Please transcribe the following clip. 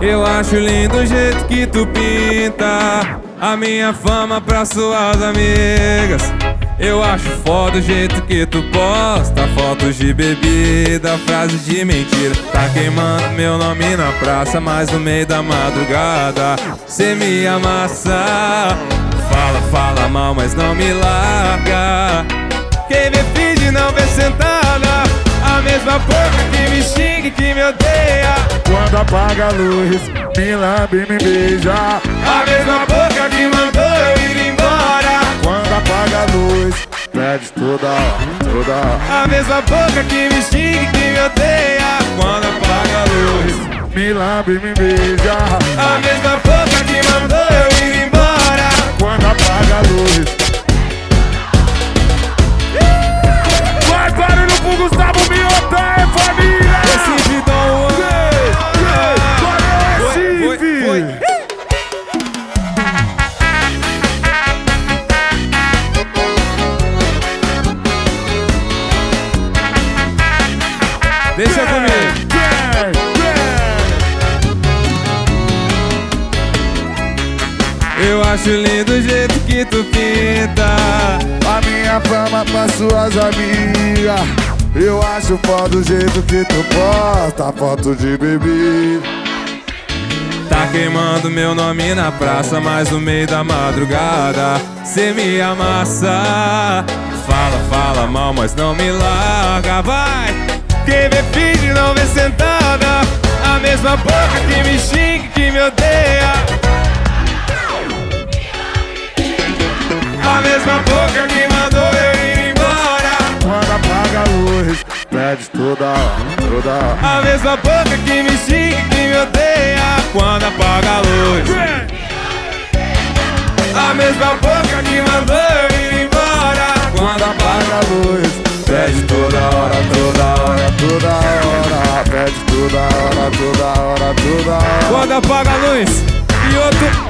Eu acho lindo o jeito que tu pinta A minha fama pra suas amigas. Eu acho foda o jeito que tu posta Fotos de bebida, frases de mentira. Tá queimando meu nome na praça Mas no meio da madrugada. Cê me amassa. Fala, fala mal, mas não me larga. Quem me finge não vê sentada. A mesma boca que me xinga e que me odeia quando apaga a luz, me lambe me beija. A mesma boca que mandou eu ir embora. Quando apaga a luz, pede toda, toda. A mesma boca que me xinga e que me odeia. Quando apaga a luz, me lambe me beija. A mesma Deixa comigo. Eu acho lindo o jeito que tu pinta. A minha fama pra suas amigas. Eu acho foda o jeito que tu posta Foto de bebida Tá queimando meu nome na praça Mas no meio da madrugada. Cê me amassa. Fala, fala mal, mas não me larga. Vai! Quem vê finge não vê sentada. A mesma boca que me xinga que me odeia. A mesma boca que mandou eu ir embora. Quando apaga a luz, pede toda, toda A mesma boca que me xinga que me odeia. Quando apaga a luz. A mesma boca que mandou eu ir embora. Quando apaga a luz Pede toda hora, toda hora, toda hora. Pede toda hora, toda hora, toda hora. Quando apaga a luz E outro,